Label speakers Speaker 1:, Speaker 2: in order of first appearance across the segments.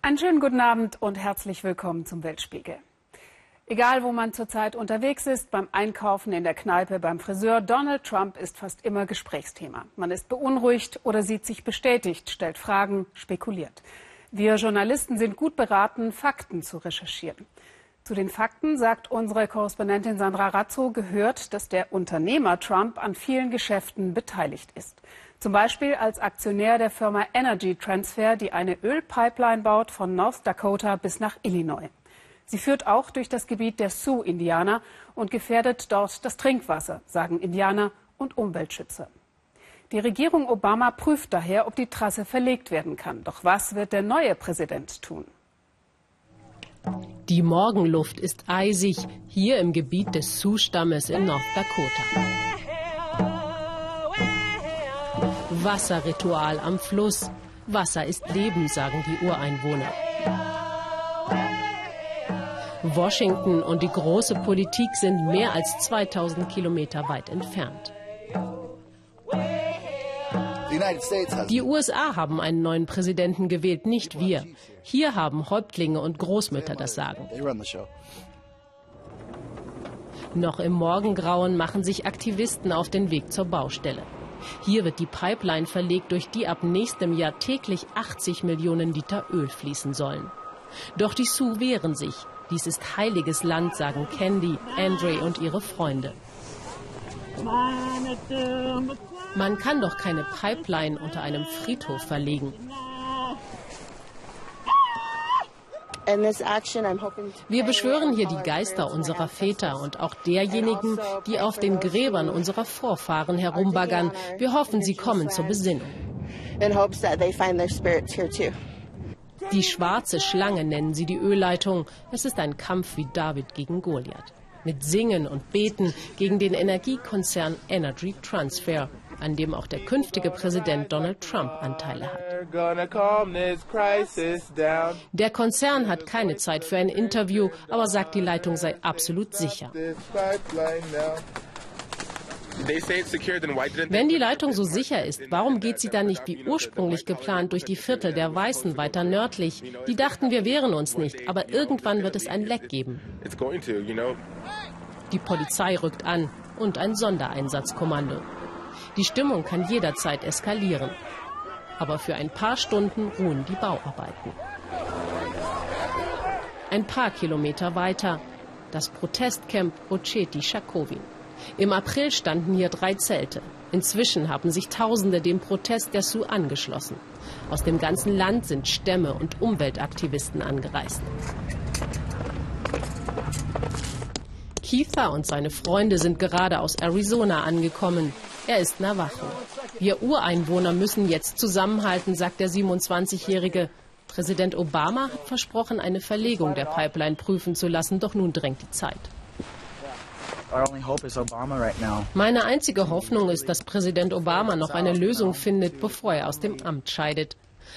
Speaker 1: Einen schönen guten Abend und herzlich willkommen zum Weltspiegel. Egal, wo man zurzeit unterwegs ist, beim Einkaufen, in der Kneipe, beim Friseur, Donald Trump ist fast immer Gesprächsthema. Man ist beunruhigt oder sieht sich bestätigt, stellt Fragen, spekuliert. Wir Journalisten sind gut beraten, Fakten zu recherchieren. Zu den Fakten, sagt unsere Korrespondentin Sandra Razzo, gehört, dass der Unternehmer Trump an vielen Geschäften beteiligt ist. Zum Beispiel als Aktionär der Firma Energy Transfer, die eine Ölpipeline baut von North Dakota bis nach Illinois. Sie führt auch durch das Gebiet der Sioux-Indianer und gefährdet dort das Trinkwasser, sagen Indianer und Umweltschützer. Die Regierung Obama prüft daher, ob die Trasse verlegt werden kann. Doch was wird der neue Präsident tun?
Speaker 2: Die Morgenluft ist eisig hier im Gebiet des Sioux-Stammes in North Dakota. Wasserritual am Fluss. Wasser ist Leben, sagen die Ureinwohner. Washington und die große Politik sind mehr als 2000 Kilometer weit entfernt. Die USA haben einen neuen Präsidenten gewählt, nicht wir. Hier haben Häuptlinge und Großmütter das Sagen. Noch im Morgengrauen machen sich Aktivisten auf den Weg zur Baustelle. Hier wird die Pipeline verlegt, durch die ab nächstem Jahr täglich 80 Millionen Liter Öl fließen sollen. Doch die Sioux wehren sich. Dies ist heiliges Land, sagen Candy, Andre und ihre Freunde. Man kann doch keine Pipeline unter einem Friedhof verlegen. Wir beschwören hier die Geister unserer Väter und auch derjenigen, die auf den Gräbern unserer Vorfahren herumbaggern. Wir hoffen, sie kommen zur Besinnung. Die schwarze Schlange nennen sie die Ölleitung. Es ist ein Kampf wie David gegen Goliath. Mit Singen und Beten gegen den Energiekonzern Energy Transfer, an dem auch der künftige Präsident Donald Trump Anteile hat. Der Konzern hat keine Zeit für ein Interview, aber sagt, die Leitung sei absolut sicher. Wenn die Leitung so sicher ist, warum geht sie dann nicht wie ursprünglich geplant durch die Viertel der Weißen weiter nördlich? Die dachten, wir wehren uns nicht, aber irgendwann wird es ein Leck geben. Die Polizei rückt an und ein Sondereinsatzkommando. Die Stimmung kann jederzeit eskalieren. Aber für ein paar Stunden ruhen die Bauarbeiten. Ein paar Kilometer weiter das Protestcamp Oceti Shakovin. Im April standen hier drei Zelte. Inzwischen haben sich Tausende dem Protest der Sioux angeschlossen. Aus dem ganzen Land sind Stämme und Umweltaktivisten angereist. Keitha und seine Freunde sind gerade aus Arizona angekommen. Er ist Navajo. Wir Ureinwohner müssen jetzt zusammenhalten, sagt der 27-Jährige. Präsident Obama hat versprochen, eine Verlegung der Pipeline prüfen zu lassen, doch nun drängt die Zeit. Meine einzige Hoffnung ist, dass Präsident Obama noch eine Lösung findet, bevor er aus dem Amt scheidet.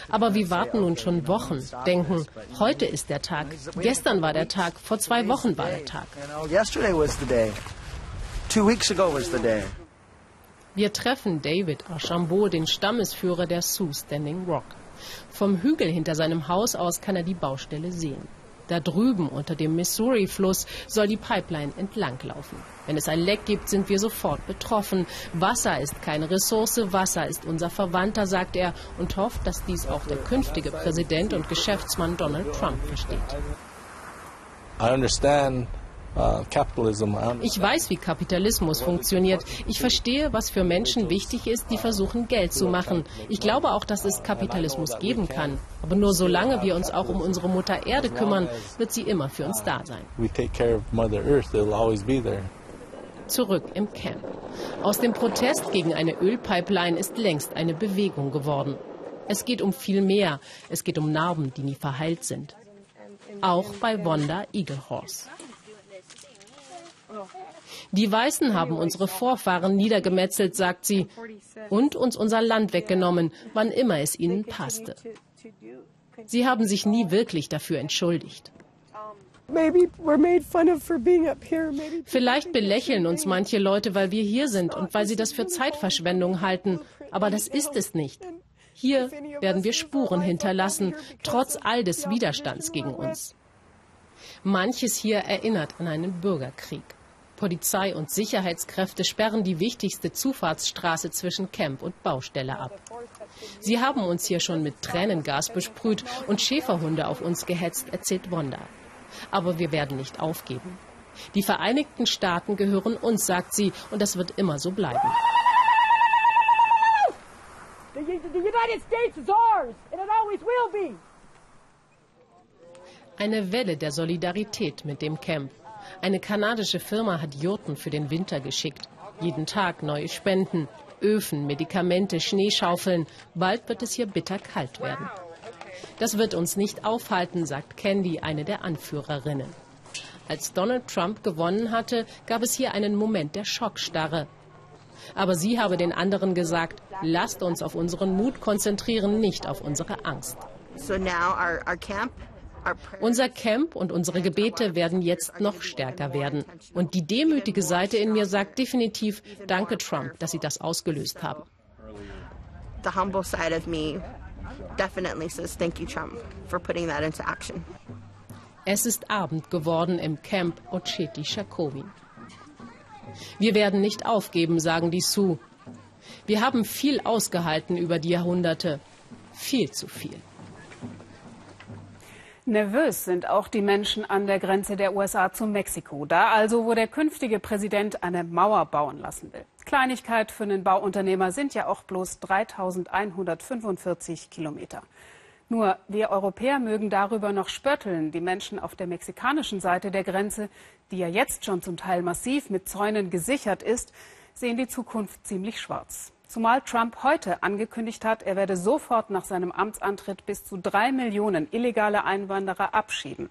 Speaker 2: Aber wir warten nun schon Wochen, denken, heute ist der Tag, gestern war der Tag, vor zwei Wochen war der Tag. Wir treffen David Archambault, den Stammesführer der Sioux Standing Rock. Vom Hügel hinter seinem Haus aus kann er die Baustelle sehen. Da drüben unter dem Missouri-Fluss soll die Pipeline entlanglaufen. Wenn es ein Leck gibt, sind wir sofort betroffen. Wasser ist keine Ressource, Wasser ist unser Verwandter, sagt er und hofft, dass dies auch der künftige Präsident und Geschäftsmann Donald Trump versteht.
Speaker 3: I understand
Speaker 2: ich weiß, wie Kapitalismus funktioniert. Ich verstehe, was für Menschen wichtig ist, die versuchen, Geld zu machen. Ich glaube auch, dass es Kapitalismus geben kann. Aber nur solange wir uns auch um unsere Mutter Erde kümmern, wird sie immer für uns da sein. Zurück im Camp. Aus dem Protest gegen eine Ölpipeline ist längst eine Bewegung geworden. Es geht um viel mehr. Es geht um Narben, die nie verheilt sind. Auch bei Wanda Eaglehorse. Die Weißen haben unsere Vorfahren niedergemetzelt, sagt sie, und uns unser Land weggenommen, wann immer es ihnen passte. Sie haben sich nie wirklich dafür entschuldigt. Vielleicht belächeln uns manche Leute, weil wir hier sind und weil sie das für Zeitverschwendung halten. Aber das ist es nicht. Hier werden wir Spuren hinterlassen, trotz all des Widerstands gegen uns. Manches hier erinnert an einen Bürgerkrieg. Polizei und Sicherheitskräfte sperren die wichtigste Zufahrtsstraße zwischen Camp und Baustelle ab. Sie haben uns hier schon mit Tränengas besprüht und Schäferhunde auf uns gehetzt, erzählt Wanda. Aber wir werden nicht aufgeben. Die Vereinigten Staaten gehören uns, sagt sie, und das wird immer so bleiben. Eine Welle der Solidarität mit dem Camp. Eine kanadische Firma hat Jurten für den Winter geschickt. Jeden Tag neue Spenden, Öfen, Medikamente, Schneeschaufeln. Bald wird es hier bitter kalt werden. Das wird uns nicht aufhalten, sagt Candy, eine der Anführerinnen. Als Donald Trump gewonnen hatte, gab es hier einen Moment der Schockstarre. Aber sie habe den anderen gesagt, lasst uns auf unseren Mut konzentrieren, nicht auf unsere Angst. So our, our camp unser Camp und unsere Gebete werden jetzt noch stärker werden. Und die demütige Seite in mir sagt definitiv, danke Trump, dass Sie das ausgelöst haben. The humble side of me definitely says thank you Trump for putting that into action. Es ist Abend geworden im Camp Ocheti Shakomi. Wir werden nicht aufgeben, sagen die Sioux. Wir haben viel ausgehalten über die Jahrhunderte. Viel zu viel.
Speaker 1: Nervös sind auch die Menschen an der Grenze der USA zu Mexiko. Da also, wo der künftige Präsident eine Mauer bauen lassen will. Kleinigkeit für einen Bauunternehmer sind ja auch bloß 3145 Kilometer. Nur wir Europäer mögen darüber noch spötteln. Die Menschen auf der mexikanischen Seite der Grenze, die ja jetzt schon zum Teil massiv mit Zäunen gesichert ist, sehen die Zukunft ziemlich schwarz. Zumal Trump heute angekündigt hat, er werde sofort nach seinem Amtsantritt bis zu drei Millionen illegale Einwanderer abschieben.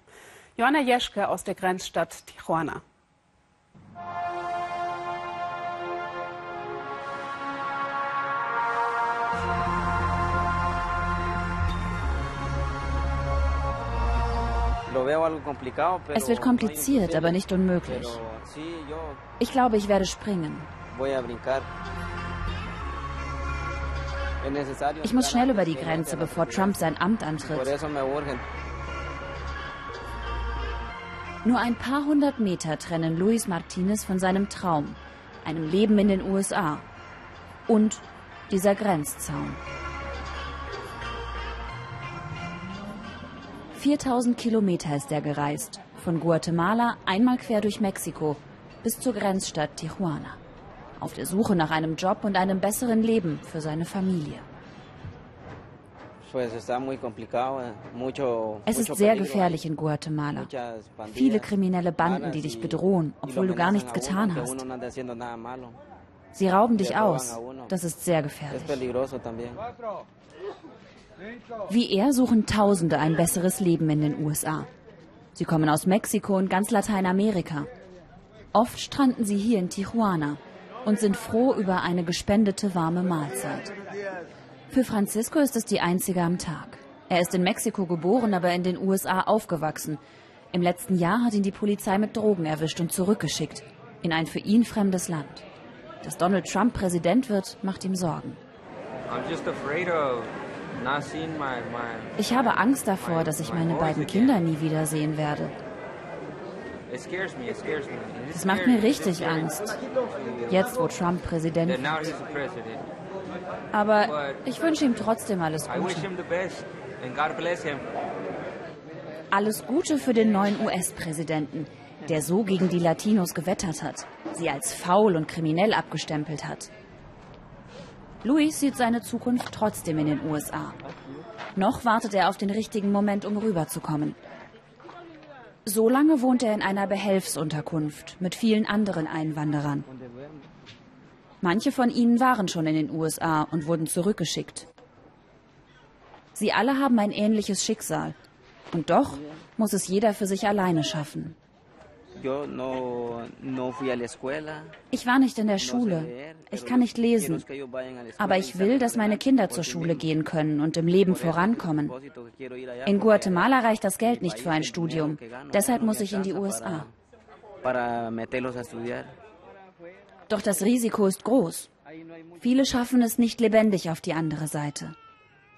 Speaker 1: Johanna Jeschke aus der Grenzstadt Tijuana.
Speaker 4: Es wird kompliziert, aber nicht unmöglich. Ich glaube, ich werde springen. Ich muss schnell über die Grenze, bevor Trump sein Amt antritt. Nur ein paar hundert Meter trennen Luis Martinez von seinem Traum, einem Leben in den USA und dieser Grenzzaun. 4000 Kilometer ist er gereist, von Guatemala einmal quer durch Mexiko bis zur Grenzstadt Tijuana auf der Suche nach einem Job und einem besseren Leben für seine Familie. Es ist sehr gefährlich in Guatemala. Viele kriminelle Banden, die dich bedrohen, obwohl du gar nichts getan hast. Sie rauben dich aus. Das ist sehr gefährlich. Wie er suchen Tausende ein besseres Leben in den USA. Sie kommen aus Mexiko und ganz Lateinamerika. Oft stranden sie hier in Tijuana, und sind froh über eine gespendete warme Mahlzeit. Für Francisco ist es die einzige am Tag. Er ist in Mexiko geboren, aber in den USA aufgewachsen. Im letzten Jahr hat ihn die Polizei mit Drogen erwischt und zurückgeschickt in ein für ihn fremdes Land. Dass Donald Trump Präsident wird, macht ihm Sorgen. Ich habe Angst davor, dass ich meine beiden Kinder nie wiedersehen werde. Das macht mir richtig Angst. Jetzt, wo Trump Präsident ist. Aber ich wünsche ihm trotzdem alles Gute. Alles Gute für den neuen US-Präsidenten, der so gegen die Latinos gewettert hat, sie als faul und kriminell abgestempelt hat. Luis sieht seine Zukunft trotzdem in den USA. Noch wartet er auf den richtigen Moment, um rüberzukommen. So lange wohnt er in einer Behelfsunterkunft mit vielen anderen Einwanderern. Manche von ihnen waren schon in den USA und wurden zurückgeschickt. Sie alle haben ein ähnliches Schicksal. Und doch muss es jeder für sich alleine schaffen. Ich war nicht in der Schule. Ich kann nicht lesen. Aber ich will, dass meine Kinder zur Schule gehen können und im Leben vorankommen. In Guatemala reicht das Geld nicht für ein Studium. Deshalb muss ich in die USA. Doch das Risiko ist groß. Viele schaffen es nicht lebendig auf die andere Seite.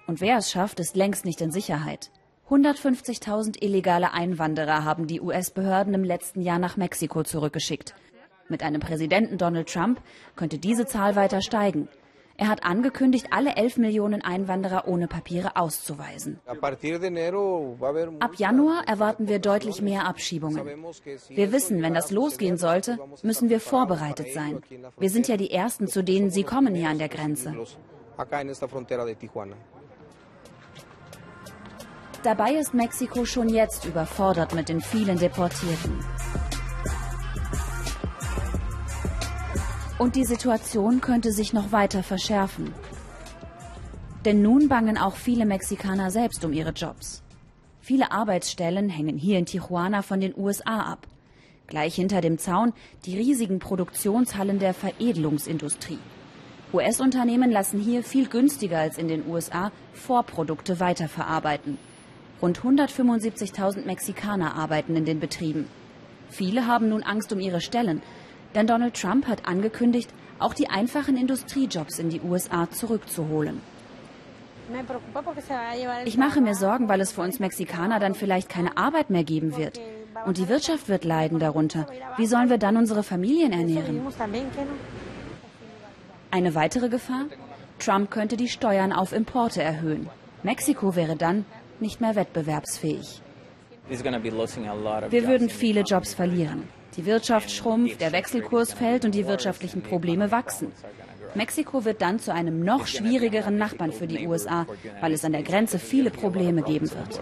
Speaker 4: Und wer es schafft, ist längst nicht in Sicherheit. 150.000 illegale Einwanderer haben die US-Behörden im letzten Jahr nach Mexiko zurückgeschickt. Mit einem Präsidenten Donald Trump könnte diese Zahl weiter steigen. Er hat angekündigt, alle 11 Millionen Einwanderer ohne Papiere auszuweisen. Ab Januar erwarten wir deutlich mehr Abschiebungen. Wir wissen, wenn das losgehen sollte, müssen wir vorbereitet sein. Wir sind ja die Ersten, zu denen sie kommen hier an der Grenze. Dabei ist Mexiko schon jetzt überfordert mit den vielen Deportierten. Und die Situation könnte sich noch weiter verschärfen. Denn nun bangen auch viele Mexikaner selbst um ihre Jobs. Viele Arbeitsstellen hängen hier in Tijuana von den USA ab. Gleich hinter dem Zaun die riesigen Produktionshallen der Veredelungsindustrie. US-Unternehmen lassen hier viel günstiger als in den USA Vorprodukte weiterverarbeiten. Rund 175.000 Mexikaner arbeiten in den Betrieben. Viele haben nun Angst um ihre Stellen, denn Donald Trump hat angekündigt, auch die einfachen Industriejobs in die USA zurückzuholen. Ich mache mir Sorgen, weil es für uns Mexikaner dann vielleicht keine Arbeit mehr geben wird. Und die Wirtschaft wird leiden darunter. Wie sollen wir dann unsere Familien ernähren? Eine weitere Gefahr? Trump könnte die Steuern auf Importe erhöhen. Mexiko wäre dann nicht mehr wettbewerbsfähig. Wir würden viele Jobs verlieren. Die Wirtschaft schrumpft, der Wechselkurs fällt und die wirtschaftlichen Probleme wachsen. Mexiko wird dann zu einem noch schwierigeren Nachbarn für die USA, weil es an der Grenze viele Probleme geben wird.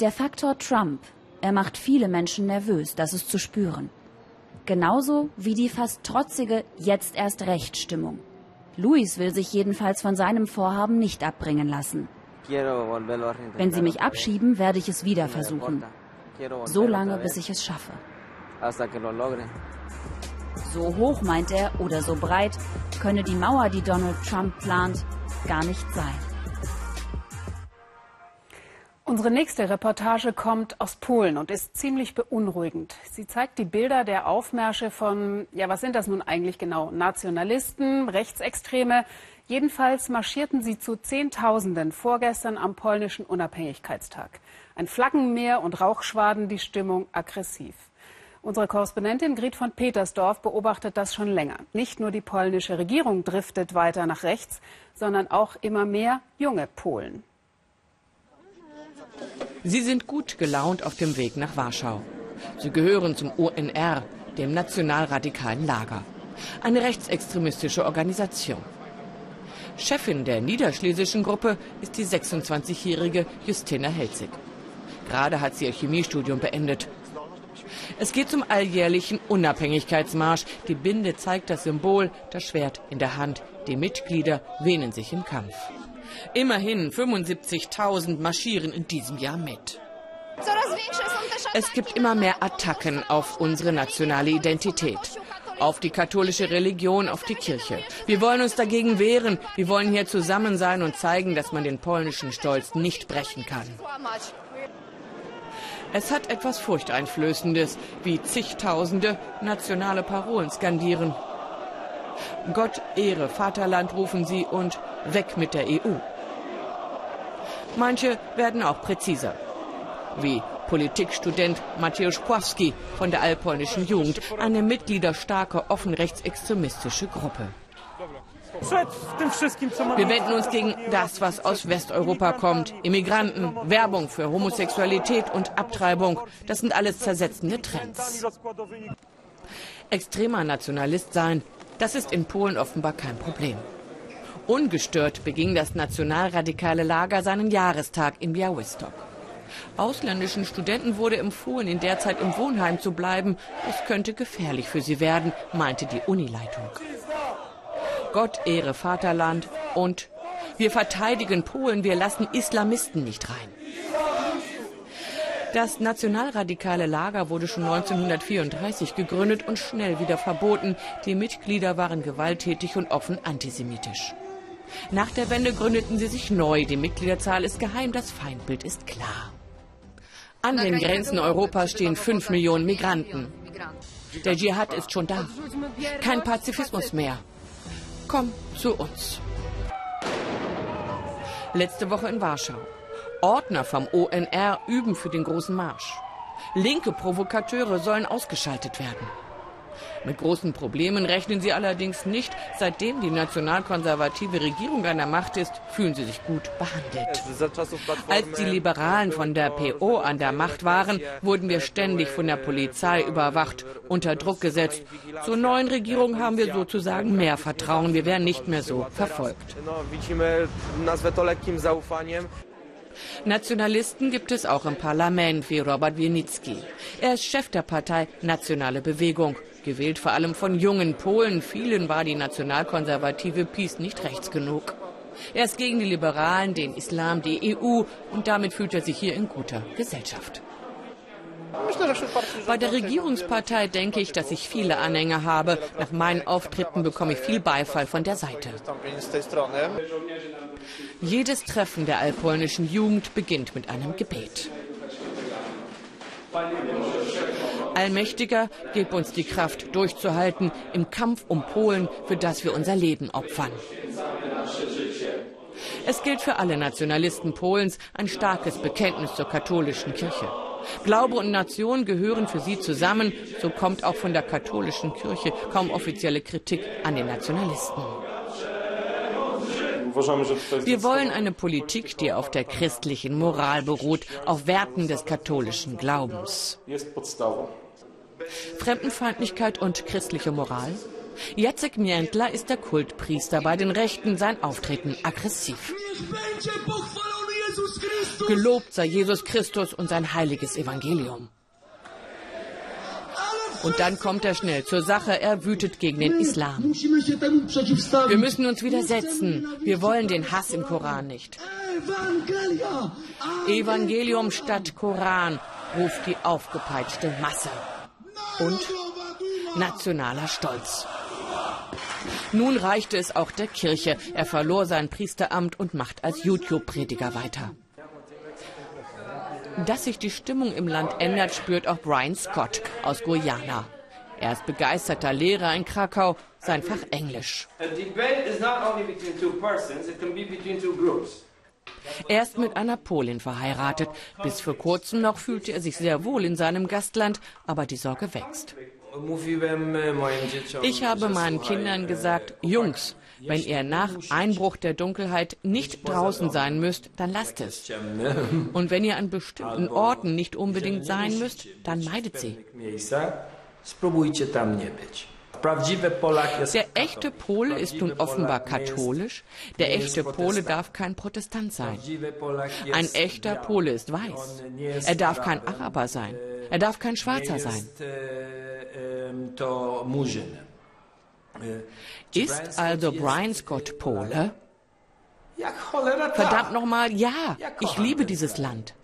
Speaker 4: Der Faktor Trump, er macht viele Menschen nervös, das ist zu spüren. Genauso wie die fast trotzige Jetzt erst Recht Stimmung. Luis will sich jedenfalls von seinem Vorhaben nicht abbringen lassen. Wenn Sie mich abschieben, werde ich es wieder versuchen. So lange, bis ich es schaffe. So hoch, meint er, oder so breit, könne die Mauer, die Donald Trump plant, gar nicht sein.
Speaker 1: Unsere nächste Reportage kommt aus Polen und ist ziemlich beunruhigend. Sie zeigt die Bilder der Aufmärsche von, ja, was sind das nun eigentlich genau? Nationalisten, Rechtsextreme. Jedenfalls marschierten sie zu Zehntausenden vorgestern am polnischen Unabhängigkeitstag. Ein Flaggenmeer und Rauchschwaden, die Stimmung aggressiv. Unsere Korrespondentin Grit von Petersdorf beobachtet das schon länger. Nicht nur die polnische Regierung driftet weiter nach rechts, sondern auch immer mehr junge Polen.
Speaker 5: Sie sind gut gelaunt auf dem Weg nach Warschau. Sie gehören zum UNR, dem nationalradikalen Lager, eine rechtsextremistische Organisation. Chefin der niederschlesischen Gruppe ist die 26-jährige Justina Helzig. Gerade hat sie ihr Chemiestudium beendet. Es geht zum alljährlichen Unabhängigkeitsmarsch. Die Binde zeigt das Symbol, das Schwert in der Hand. Die Mitglieder wähnen sich im Kampf. Immerhin 75.000 marschieren in diesem Jahr mit. Es gibt immer mehr Attacken auf unsere nationale Identität, auf die katholische Religion, auf die Kirche. Wir wollen uns dagegen wehren. Wir wollen hier zusammen sein und zeigen, dass man den polnischen Stolz nicht brechen kann. Es hat etwas Furchteinflößendes, wie zigtausende nationale Parolen skandieren. Gott Ehre, Vaterland rufen sie und weg mit der EU. Manche werden auch präziser, wie Politikstudent Mateusz Pławski von der Allpolnischen Jugend, eine mitgliederstarke, offen rechtsextremistische Gruppe. Wir wenden uns gegen das, was aus Westeuropa kommt. Immigranten, Werbung für Homosexualität und Abtreibung. Das sind alles zersetzende Trends. Extremer Nationalist sein, das ist in Polen offenbar kein Problem. Ungestört beging das nationalradikale Lager seinen Jahrestag in Białystok. Ausländischen Studenten wurde empfohlen, in der Zeit im Wohnheim zu bleiben. Es könnte gefährlich für sie werden, meinte die Unileitung. Gott ehre Vaterland und wir verteidigen Polen, wir lassen Islamisten nicht rein. Das nationalradikale Lager wurde schon 1934 gegründet und schnell wieder verboten. Die Mitglieder waren gewalttätig und offen antisemitisch. Nach der Wende gründeten sie sich neu. Die Mitgliederzahl ist geheim, das Feindbild ist klar. An den Grenzen Europas stehen fünf Millionen Migranten. Der Dschihad ist schon da. Kein Pazifismus mehr. Komm zu uns. Letzte Woche in Warschau. Ordner vom ONR üben für den großen Marsch. Linke Provokateure sollen ausgeschaltet werden. Mit großen Problemen rechnen sie allerdings nicht. Seitdem die nationalkonservative Regierung an der Macht ist, fühlen sie sich gut behandelt. Als die Liberalen von der PO an der Macht waren, wurden wir ständig von der Polizei überwacht, unter Druck gesetzt. Zur neuen Regierung haben wir sozusagen mehr Vertrauen. Wir werden nicht mehr so verfolgt. Nationalisten gibt es auch im Parlament, wie Robert Wienitzki. Er ist Chef der Partei Nationale Bewegung, gewählt vor allem von jungen Polen. Vielen war die nationalkonservative PiS nicht rechts genug. Er ist gegen die Liberalen, den Islam, die EU und damit fühlt er sich hier in guter Gesellschaft. Bei der Regierungspartei denke ich, dass ich viele Anhänger habe. Nach meinen Auftritten bekomme ich viel Beifall von der Seite. Jedes Treffen der allpolnischen Jugend beginnt mit einem Gebet. Allmächtiger, gib uns die Kraft durchzuhalten im Kampf um Polen, für das wir unser Leben opfern. Es gilt für alle Nationalisten Polens ein starkes Bekenntnis zur katholischen Kirche. Glaube und Nation gehören für sie zusammen, so kommt auch von der katholischen Kirche kaum offizielle Kritik an den Nationalisten. Wir wollen eine Politik, die auf der christlichen Moral beruht, auf Werten des katholischen Glaubens. Fremdenfeindlichkeit und christliche Moral? Jacek Miętla ist der Kultpriester bei den Rechten, sein Auftreten aggressiv. Gelobt sei Jesus Christus und sein heiliges Evangelium. Und dann kommt er schnell zur Sache. Er wütet gegen den Islam. Wir müssen uns widersetzen. Wir wollen den Hass im Koran nicht. Evangelium statt Koran ruft die aufgepeitschte Masse. Und nationaler Stolz. Nun reichte es auch der Kirche. Er verlor sein Priesteramt und macht als YouTube-Prediger weiter. Dass sich die Stimmung im Land ändert, spürt auch Brian Scott aus Guyana. Er ist begeisterter Lehrer in Krakau, sein Fach Englisch. Er ist mit einer Polin verheiratet. Bis vor kurzem noch fühlte er sich sehr wohl in seinem Gastland, aber die Sorge wächst. Ich habe meinen Kindern gesagt, Jungs, wenn ihr nach Einbruch der Dunkelheit nicht draußen sein müsst, dann lasst es. Und wenn ihr an bestimmten Orten nicht unbedingt sein müsst, dann meidet sie. Der echte Pole ist nun offenbar katholisch. Der echte Pole darf kein Protestant sein. Ein echter Pole ist weiß. Er darf kein Araber sein. Er darf kein Schwarzer sein. Ist also Brian Scott Pole? Verdammt nochmal, ja, ich liebe dieses Land.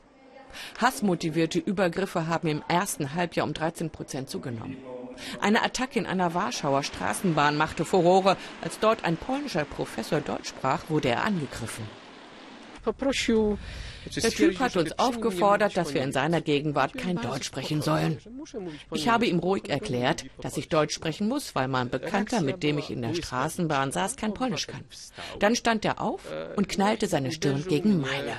Speaker 5: Hassmotivierte Übergriffe haben im ersten Halbjahr um 13 Prozent zugenommen. Eine Attacke in einer Warschauer Straßenbahn machte Furore. Als dort ein polnischer Professor Deutsch sprach, wurde er angegriffen. Der Typ hat uns aufgefordert, dass wir in seiner Gegenwart kein Deutsch sprechen sollen. Ich habe ihm ruhig erklärt, dass ich Deutsch sprechen muss, weil mein Bekannter, mit dem ich in der Straßenbahn saß, kein Polnisch kann. Dann stand er auf und knallte seine Stirn gegen meine.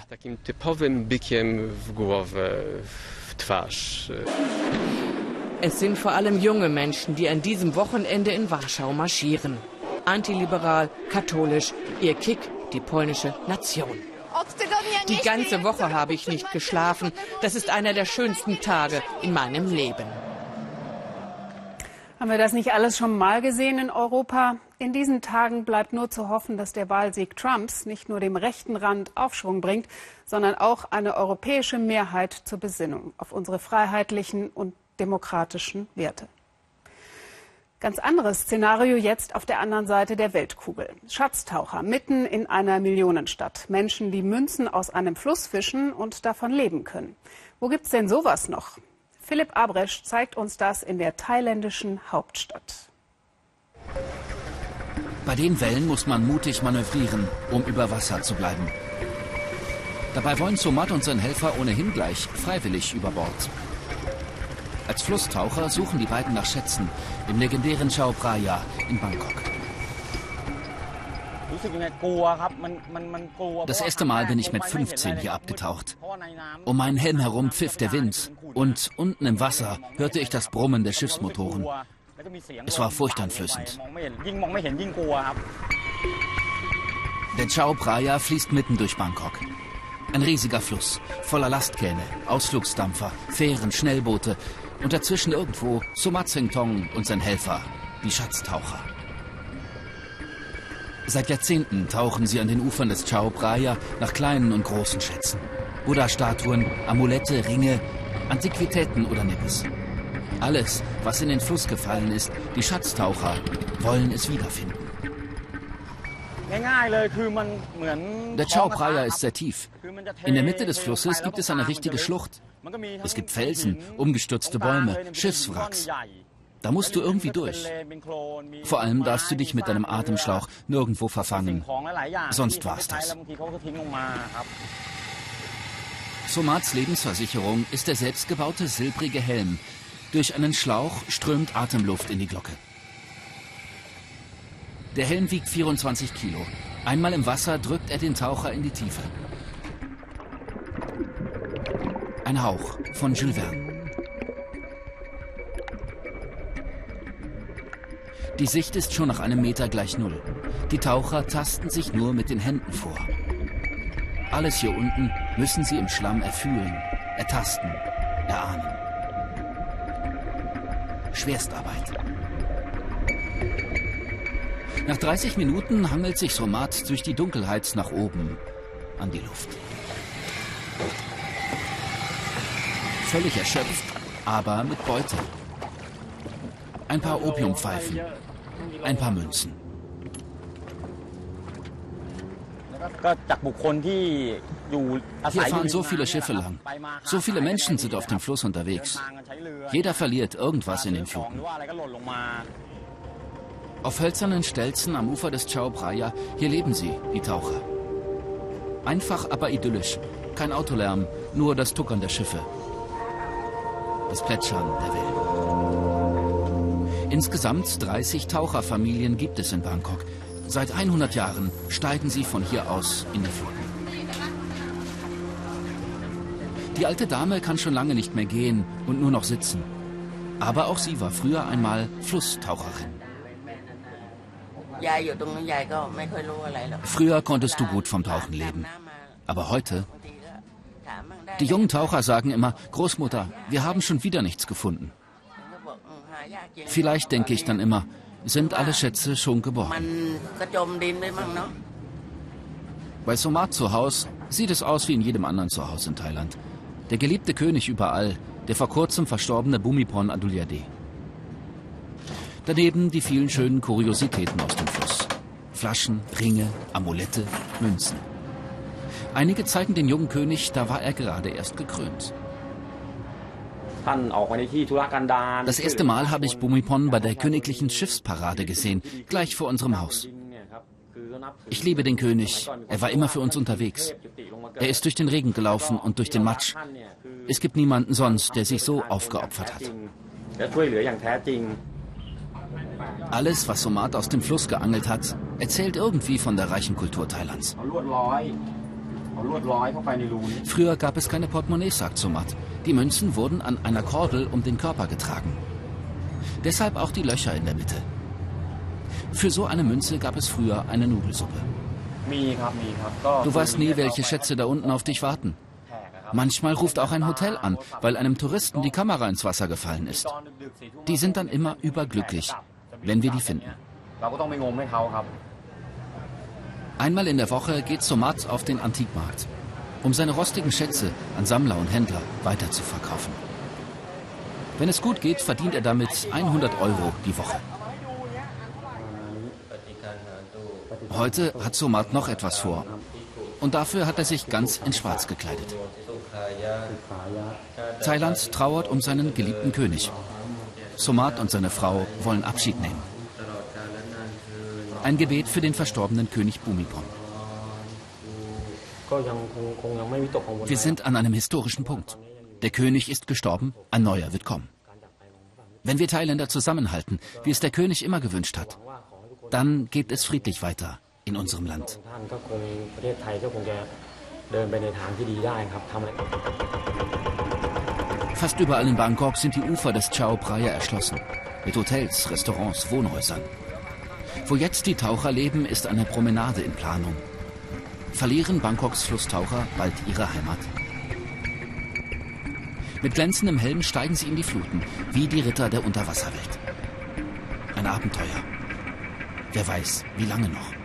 Speaker 5: Es sind vor allem junge Menschen, die an diesem Wochenende in Warschau marschieren. Antiliberal, katholisch, ihr Kick, die polnische Nation. Die ganze Woche habe ich nicht geschlafen. Das ist einer der schönsten Tage in meinem Leben.
Speaker 1: Haben wir das nicht alles schon mal gesehen in Europa? In diesen Tagen bleibt nur zu hoffen, dass der Wahlsieg Trumps nicht nur dem rechten Rand Aufschwung bringt, sondern auch eine europäische Mehrheit zur Besinnung auf unsere freiheitlichen und demokratischen Werte. Ganz anderes Szenario jetzt auf der anderen Seite der Weltkugel. Schatztaucher mitten in einer Millionenstadt. Menschen, die Münzen aus einem Fluss fischen und davon leben können. Wo gibt's denn sowas noch? Philipp Abresch zeigt uns das in der thailändischen Hauptstadt.
Speaker 6: Bei den Wellen muss man mutig manövrieren, um über Wasser zu bleiben. Dabei wollen Somat und sein Helfer ohnehin gleich freiwillig über Bord. Als Flusstaucher suchen die beiden nach Schätzen im legendären Chao Phraya in Bangkok. Das erste Mal bin ich mit 15 hier abgetaucht. Um meinen Helm herum pfiff der Wind und unten im Wasser hörte ich das Brummen der Schiffsmotoren. Es war furchteinflößend. Der Chao Phraya fließt mitten durch Bangkok. Ein riesiger Fluss, voller Lastkähne, Ausflugsdampfer, Fähren, Schnellboote und dazwischen irgendwo Sumat Tong und sein Helfer, die Schatztaucher. Seit Jahrzehnten tauchen sie an den Ufern des Chao Phraya nach kleinen und großen Schätzen. Buddha-Statuen, Amulette, Ringe, Antiquitäten oder Nippes. Alles, was in den Fluss gefallen ist, die Schatztaucher wollen es wiederfinden. Der Chao Phraya ist sehr tief. In der Mitte des Flusses gibt es eine richtige Schlucht. Es gibt Felsen, umgestürzte Bäume, Schiffswracks. Da musst du irgendwie durch. Vor allem darfst du dich mit deinem Atemschlauch nirgendwo verfangen. Sonst war's das. Somats Lebensversicherung ist der selbstgebaute silbrige Helm. Durch einen Schlauch strömt Atemluft in die Glocke. Der Helm wiegt 24 Kilo. Einmal im Wasser drückt er den Taucher in die Tiefe. Ein Hauch von Jules Verne. Die Sicht ist schon nach einem Meter gleich null. Die Taucher tasten sich nur mit den Händen vor. Alles hier unten müssen sie im Schlamm erfühlen, ertasten, erahnen. Schwerstarbeit. Nach 30 Minuten hangelt sich Somat durch die Dunkelheit nach oben an die Luft. Völlig erschöpft, aber mit Beute. Ein paar Opiumpfeifen, ein paar Münzen. Hier fahren so viele Schiffe lang. So viele Menschen sind auf dem Fluss unterwegs. Jeder verliert irgendwas in den Fluten. Auf hölzernen Stelzen am Ufer des Chao Phraya, hier leben sie, die Taucher. Einfach, aber idyllisch. Kein Autolärm, nur das Tuckern der Schiffe. Das Plätschern der Wellen. Insgesamt 30 Taucherfamilien gibt es in Bangkok. Seit 100 Jahren steigen sie von hier aus in die Fluten. Die alte Dame kann schon lange nicht mehr gehen und nur noch sitzen. Aber auch sie war früher einmal Flusstaucherin. Früher konntest du gut vom Tauchen leben. Aber heute? Die jungen Taucher sagen immer, Großmutter, wir haben schon wieder nichts gefunden. Vielleicht denke ich dann immer, sind alle Schätze schon geborgen. Bei Somat zu Hause sieht es aus wie in jedem anderen Zuhause in Thailand. Der geliebte König überall, der vor kurzem verstorbene Bumipon Adulyadeh. Daneben die vielen schönen Kuriositäten aus dem Fluss. Flaschen, Ringe, Amulette, Münzen. Einige zeigen den jungen König, da war er gerade erst gekrönt. Das erste Mal habe ich Bumipon bei der königlichen Schiffsparade gesehen, gleich vor unserem Haus. Ich liebe den König. Er war immer für uns unterwegs. Er ist durch den Regen gelaufen und durch den Matsch. Es gibt niemanden sonst, der sich so aufgeopfert hat. Alles, was Somat aus dem Fluss geangelt hat, erzählt irgendwie von der reichen Kultur Thailands. Früher gab es keine Portemonnaies, sagt Somat. Die Münzen wurden an einer Kordel um den Körper getragen. Deshalb auch die Löcher in der Mitte. Für so eine Münze gab es früher eine Nudelsuppe. Du weißt nie, welche Schätze da unten auf dich warten. Manchmal ruft auch ein Hotel an, weil einem Touristen die Kamera ins Wasser gefallen ist. Die sind dann immer überglücklich, wenn wir die finden. Einmal in der Woche geht Somat auf den Antikmarkt, um seine rostigen Schätze an Sammler und Händler weiterzuverkaufen. Wenn es gut geht, verdient er damit 100 Euro die Woche. Heute hat Somat noch etwas vor. Und dafür hat er sich ganz in Schwarz gekleidet. Thailand trauert um seinen geliebten König. Somat und seine Frau wollen Abschied nehmen. Ein Gebet für den verstorbenen König Bumipon. Wir sind an einem historischen Punkt. Der König ist gestorben, ein neuer wird kommen. Wenn wir Thailänder zusammenhalten, wie es der König immer gewünscht hat, dann geht es friedlich weiter in unserem Land. Fast überall in Bangkok sind die Ufer des Chao Phraya erschlossen. Mit Hotels, Restaurants, Wohnhäusern. Wo jetzt die Taucher leben, ist eine Promenade in Planung. Verlieren Bangkoks Flusstaucher bald ihre Heimat? Mit glänzendem Helm steigen sie in die Fluten, wie die Ritter der Unterwasserwelt. Ein Abenteuer. Wer weiß, wie lange noch.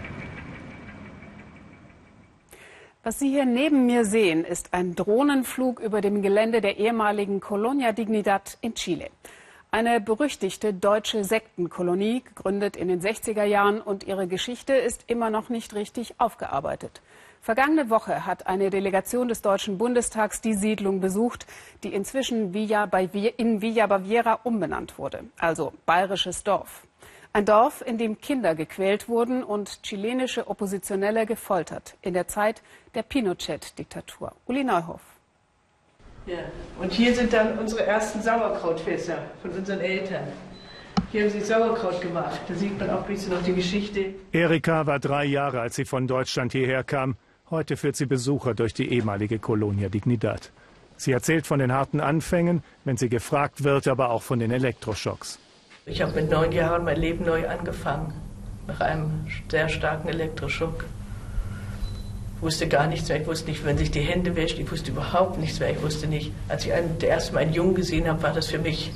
Speaker 1: Was Sie hier neben mir sehen, ist ein Drohnenflug über dem Gelände der ehemaligen Colonia Dignidad in Chile. Eine berüchtigte deutsche Sektenkolonie, gegründet in den 60er Jahren und ihre Geschichte ist immer noch nicht richtig aufgearbeitet. Vergangene Woche hat eine Delegation des Deutschen Bundestags die Siedlung besucht, die inzwischen Villa in Villa Baviera umbenannt wurde, also bayerisches Dorf. Ein Dorf, in dem Kinder gequält wurden und chilenische Oppositionelle gefoltert in der Zeit der Pinochet-Diktatur. Uli Neuhoff.
Speaker 7: Ja. Und hier sind dann unsere ersten Sauerkrautfässer von unseren Eltern. Hier haben sie Sauerkraut gemacht. Da sieht man auch ein bisschen noch die Geschichte.
Speaker 8: Erika war drei Jahre, als sie von Deutschland hierher kam. Heute führt sie Besucher durch die ehemalige Colonia Dignidad. Sie erzählt von den harten Anfängen, wenn sie gefragt wird, aber auch von den Elektroschocks.
Speaker 7: Ich habe mit neun Jahren mein Leben neu angefangen, nach einem sehr starken Elektroschock. Ich wusste gar nichts mehr. Ich wusste nicht, wenn sich die Hände wäscht. Ich wusste überhaupt nichts mehr. Ich wusste nicht. Als ich einen, der erste Mal einen Jungen gesehen habe, war das für mich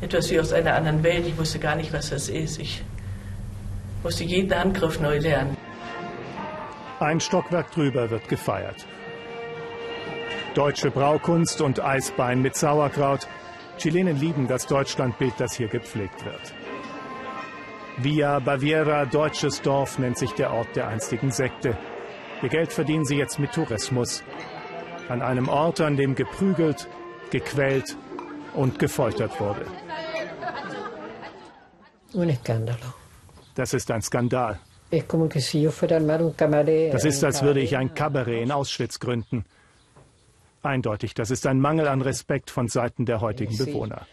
Speaker 7: etwas wie aus einer anderen Welt. Ich wusste gar nicht, was das ist. Ich musste jeden Handgriff neu lernen.
Speaker 8: Ein Stockwerk drüber wird gefeiert. Deutsche Braukunst und Eisbein mit Sauerkraut. Chilenen lieben das Deutschlandbild, das hier gepflegt wird. Via Baviera, deutsches Dorf, nennt sich der Ort der einstigen Sekte. Ihr Geld verdienen sie jetzt mit Tourismus. An einem Ort, an dem geprügelt, gequält und gefoltert wurde. Das ist ein Skandal. Das ist, als würde ich ein Kabarett in Auschwitz gründen. Eindeutig, das ist ein Mangel an Respekt von Seiten der heutigen Bewohner.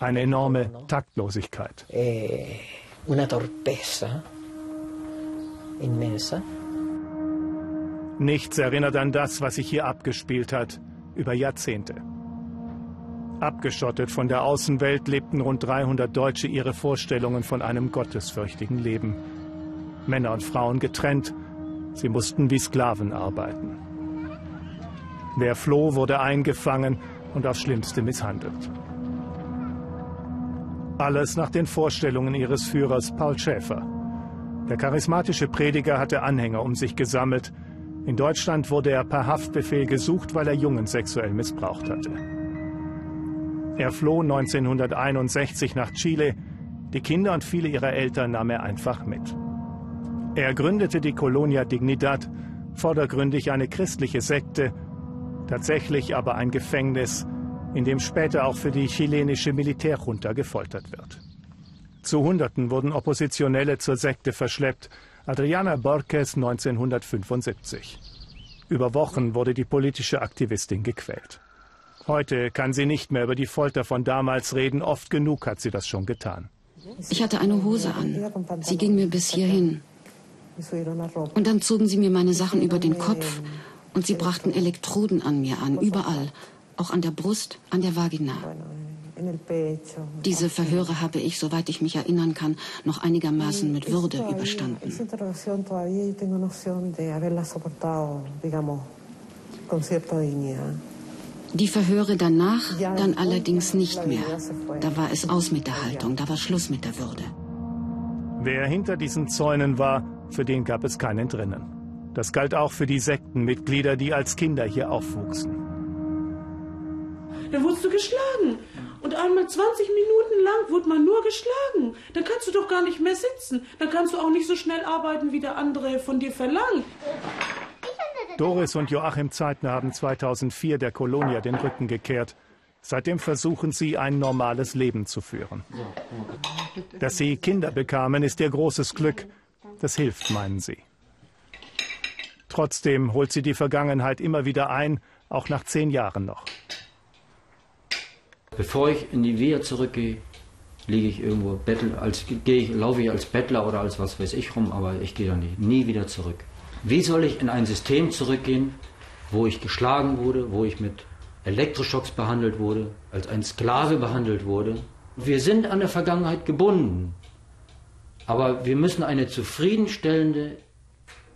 Speaker 8: Eine enorme Taktlosigkeit. Eh, Nichts erinnert an das, was sich hier abgespielt hat, über Jahrzehnte. Abgeschottet von der Außenwelt lebten rund 300 Deutsche ihre Vorstellungen von einem gottesfürchtigen Leben. Männer und Frauen getrennt, sie mussten wie Sklaven arbeiten. Wer floh, wurde eingefangen und aufs Schlimmste misshandelt. Alles nach den Vorstellungen ihres Führers Paul Schäfer. Der charismatische Prediger hatte Anhänger um sich gesammelt. In Deutschland wurde er per Haftbefehl gesucht, weil er Jungen sexuell missbraucht hatte. Er floh 1961 nach Chile. Die Kinder und viele ihrer Eltern nahm er einfach mit. Er gründete die Colonia Dignidad, vordergründig eine christliche Sekte, tatsächlich aber ein Gefängnis, in dem später auch für die chilenische Militärjunta gefoltert wird. Zu Hunderten wurden Oppositionelle zur Sekte verschleppt. Adriana Borges 1975. Über Wochen wurde die politische Aktivistin gequält. Heute kann sie nicht mehr über die Folter von damals reden. Oft genug hat sie das schon getan.
Speaker 9: Ich hatte eine Hose an. Sie ging mir bis hierhin. Und dann zogen sie mir meine Sachen über den Kopf und sie brachten Elektroden an mir an, überall, auch an der Brust, an der Vagina. Diese Verhöre habe ich, soweit ich mich erinnern kann, noch einigermaßen mit Würde überstanden. Die Verhöre danach dann allerdings nicht mehr. Da war es aus mit der Haltung, da war Schluss mit der Würde.
Speaker 8: Wer hinter diesen Zäunen war, für den gab es kein Entrinnen. Das galt auch für die Sektenmitglieder, die als Kinder hier aufwuchsen.
Speaker 10: Da wurdest du geschlagen. Und einmal 20 Minuten lang wurde man nur geschlagen. Dann kannst du doch gar nicht mehr sitzen. Dann kannst du auch nicht so schnell arbeiten, wie der andere von dir verlangt.
Speaker 8: Doris und Joachim Zeitner haben 2004 der Kolonia den Rücken gekehrt. Seitdem versuchen sie, ein normales Leben zu führen. Dass sie Kinder bekamen, ist ihr großes Glück. Das hilft, meinen sie. Trotzdem holt sie die Vergangenheit immer wieder ein, auch nach zehn Jahren noch.
Speaker 11: Bevor ich in die Wehr zurückgehe, liege ich irgendwo, bettel, als, gehe laufe ich als Bettler oder als was weiß ich rum, aber ich gehe da nie, nie wieder zurück. Wie soll ich in ein System zurückgehen, wo ich geschlagen wurde, wo ich mit Elektroschocks behandelt wurde, als ein Sklave behandelt wurde? Wir sind an der Vergangenheit gebunden, aber wir müssen eine zufriedenstellende,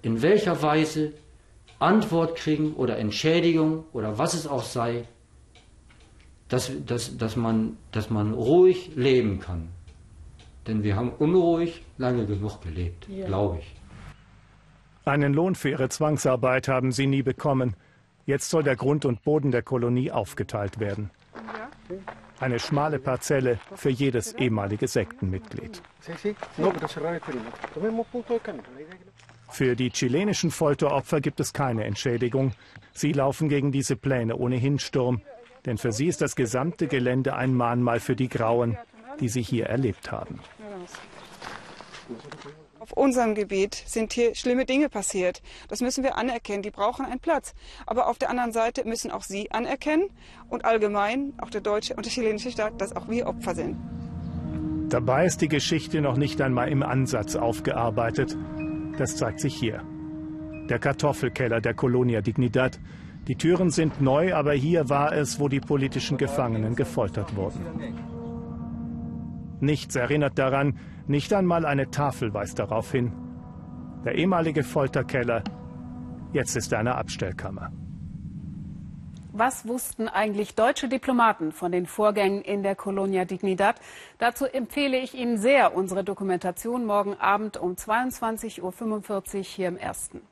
Speaker 11: in welcher Weise Antwort kriegen oder Entschädigung oder was es auch sei, dass, dass, dass, man, dass man ruhig leben kann. Denn wir haben unruhig lange genug gelebt, ja. glaube ich.
Speaker 8: Einen Lohn für ihre Zwangsarbeit haben sie nie bekommen. Jetzt soll der Grund und Boden der Kolonie aufgeteilt werden. Eine schmale Parzelle für jedes ehemalige Sektenmitglied. Für die chilenischen Folteropfer gibt es keine Entschädigung. Sie laufen gegen diese Pläne ohnehin Sturm, denn für sie ist das gesamte Gelände ein Mahnmal für die Grauen, die sie hier erlebt haben.
Speaker 12: Auf unserem Gebiet sind hier schlimme Dinge passiert. Das müssen wir anerkennen. Die brauchen einen Platz. Aber auf der anderen Seite müssen auch sie anerkennen und allgemein auch der deutsche und der chilenische Staat, dass auch wir Opfer sind.
Speaker 8: Dabei ist die Geschichte noch nicht einmal im Ansatz aufgearbeitet. Das zeigt sich hier. Der Kartoffelkeller der Colonia Dignidad. Die Türen sind neu, aber hier war es, wo die politischen Gefangenen gefoltert wurden. Nichts erinnert daran, nicht einmal eine Tafel weist darauf hin. Der ehemalige Folterkeller, jetzt ist er eine Abstellkammer.
Speaker 1: Was wussten eigentlich deutsche Diplomaten von den Vorgängen in der Colonia Dignidad? Dazu empfehle ich Ihnen sehr unsere Dokumentation morgen Abend um 22.45 Uhr hier im Ersten.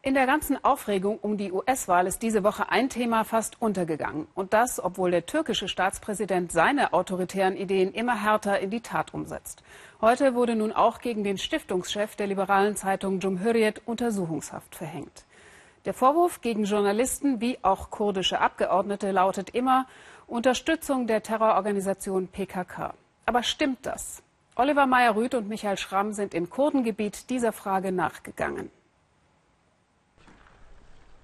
Speaker 1: In der ganzen Aufregung um die US-Wahl ist diese Woche ein Thema fast untergegangen. Und das, obwohl der türkische Staatspräsident seine autoritären Ideen immer härter in die Tat umsetzt. Heute wurde nun auch gegen den Stiftungschef der liberalen Zeitung Cumhuriyet Untersuchungshaft verhängt. Der Vorwurf gegen Journalisten wie auch kurdische Abgeordnete lautet immer Unterstützung der Terrororganisation PKK. Aber stimmt das? Oliver Meyer-Rüth und Michael Schramm sind im Kurdengebiet dieser Frage nachgegangen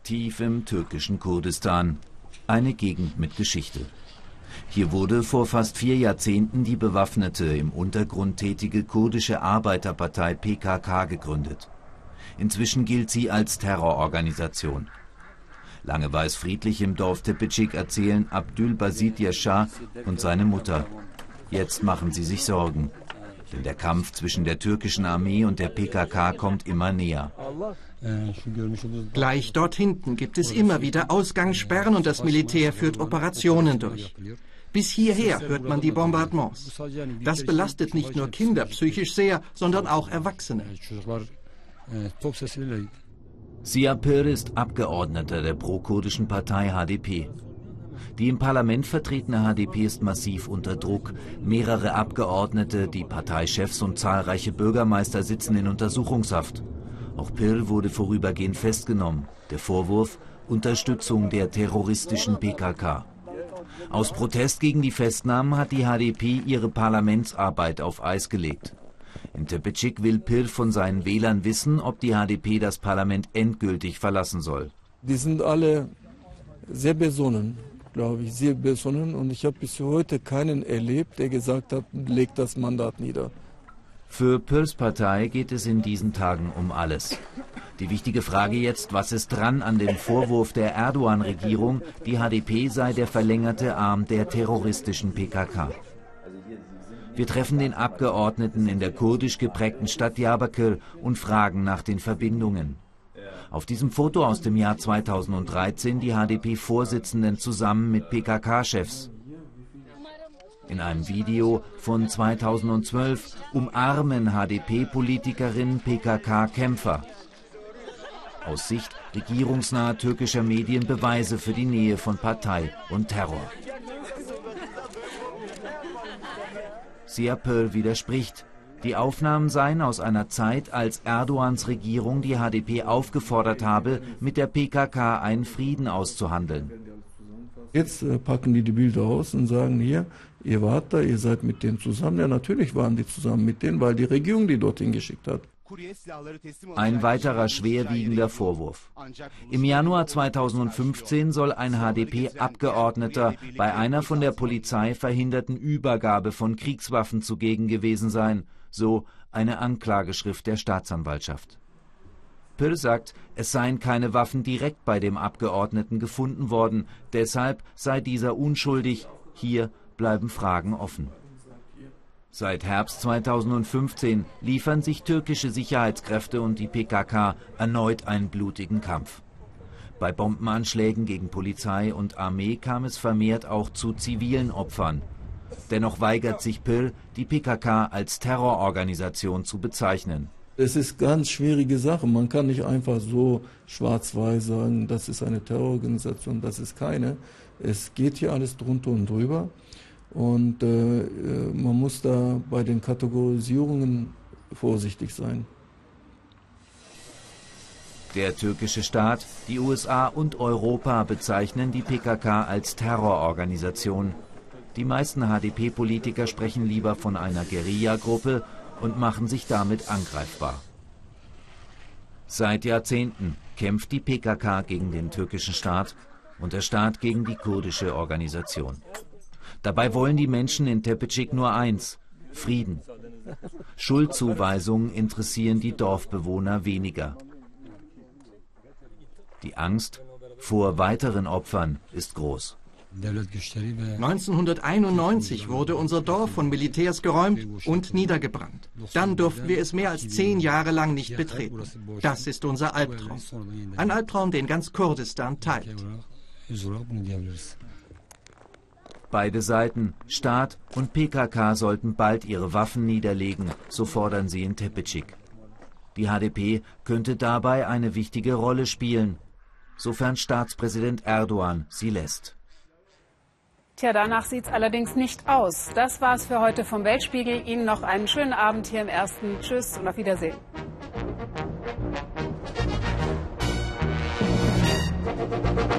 Speaker 13: tief im türkischen Kurdistan, eine Gegend mit Geschichte. Hier wurde vor fast vier Jahrzehnten die bewaffnete, im Untergrund tätige kurdische Arbeiterpartei PKK gegründet. Inzwischen gilt sie als Terrororganisation. Lange war es friedlich im Dorf Tepecik, erzählen Abdul Basit Yashar und seine Mutter. Jetzt machen sie sich Sorgen. Denn der Kampf zwischen der türkischen Armee und der PKK kommt immer näher.
Speaker 14: Gleich dort hinten gibt es immer wieder Ausgangssperren und das Militär führt Operationen durch. Bis hierher hört man die Bombardements. Das belastet nicht nur Kinder psychisch sehr, sondern auch Erwachsene.
Speaker 13: Sia Pir ist Abgeordneter der pro-kurdischen Partei HDP. Die im Parlament vertretene HDP ist massiv unter Druck. Mehrere Abgeordnete, die Parteichefs und zahlreiche Bürgermeister sitzen in Untersuchungshaft. Auch Pirl wurde vorübergehend festgenommen. Der Vorwurf Unterstützung der terroristischen PKK. Aus Protest gegen die Festnahmen hat die HDP ihre Parlamentsarbeit auf Eis gelegt. In Tepecik will Pirl von seinen Wählern wissen, ob die HDP das Parlament endgültig verlassen soll.
Speaker 15: Die sind alle sehr besonnen, glaube ich, sehr besonnen. Und ich habe bis heute keinen erlebt, der gesagt hat, legt das Mandat nieder.
Speaker 13: Für Pöls Partei geht es in diesen Tagen um alles. Die wichtige Frage jetzt, was ist dran an dem Vorwurf der Erdogan-Regierung, die HDP sei der verlängerte Arm der terroristischen PKK. Wir treffen den Abgeordneten in der kurdisch geprägten Stadt Diyarbakir und fragen nach den Verbindungen. Auf diesem Foto aus dem Jahr 2013 die HDP-Vorsitzenden zusammen mit PKK-Chefs. In einem Video von 2012 umarmen HDP-Politikerinnen PKK-Kämpfer. Aus Sicht regierungsnaher türkischer Medien Beweise für die Nähe von Partei und Terror. Sia Pearl widerspricht. Die Aufnahmen seien aus einer Zeit, als Erdogans Regierung die HDP aufgefordert habe, mit der PKK einen Frieden auszuhandeln.
Speaker 15: Jetzt äh, packen die die Bilder aus und sagen hier, ihr wart da, ihr seid mit denen zusammen. Ja, natürlich waren die zusammen mit denen, weil die Regierung die dorthin geschickt hat.
Speaker 13: Ein weiterer schwerwiegender Vorwurf. Im Januar 2015 soll ein HDP-Abgeordneter bei einer von der Polizei verhinderten Übergabe von Kriegswaffen zugegen gewesen sein, so eine Anklageschrift der Staatsanwaltschaft. Pöll sagt, es seien keine Waffen direkt bei dem Abgeordneten gefunden worden, deshalb sei dieser unschuldig. Hier bleiben Fragen offen. Seit Herbst 2015 liefern sich türkische Sicherheitskräfte und die PKK erneut einen blutigen Kampf. Bei Bombenanschlägen gegen Polizei und Armee kam es vermehrt auch zu zivilen Opfern. Dennoch weigert sich Pil, die PKK als Terrororganisation zu bezeichnen.
Speaker 15: Es ist ganz schwierige Sache. Man kann nicht einfach so schwarz-weiß sagen, das ist eine Terrororganisation, das ist keine. Es geht hier alles drunter und drüber. Und äh, man muss da bei den Kategorisierungen vorsichtig sein.
Speaker 13: Der türkische Staat, die USA und Europa bezeichnen die PKK als Terrororganisation. Die meisten HDP-Politiker sprechen lieber von einer Guerilla-Gruppe und machen sich damit angreifbar. Seit Jahrzehnten kämpft die PKK gegen den türkischen Staat und der Staat gegen die kurdische Organisation. Dabei wollen die Menschen in Tepecik nur eins, Frieden. Schuldzuweisungen interessieren die Dorfbewohner weniger. Die Angst vor weiteren Opfern ist groß.
Speaker 14: 1991 wurde unser Dorf von Militärs geräumt und niedergebrannt. Dann durften wir es mehr als zehn Jahre lang nicht betreten. Das ist unser Albtraum. Ein Albtraum, den ganz Kurdistan teilt.
Speaker 13: Beide Seiten, Staat und PKK, sollten bald ihre Waffen niederlegen, so fordern sie in Tepecik. Die HDP könnte dabei eine wichtige Rolle spielen, sofern Staatspräsident Erdogan sie lässt.
Speaker 1: Tja, danach sieht es allerdings nicht aus. Das war's für heute vom Weltspiegel. Ihnen noch einen schönen Abend hier im ersten. Tschüss und auf Wiedersehen. Thank you.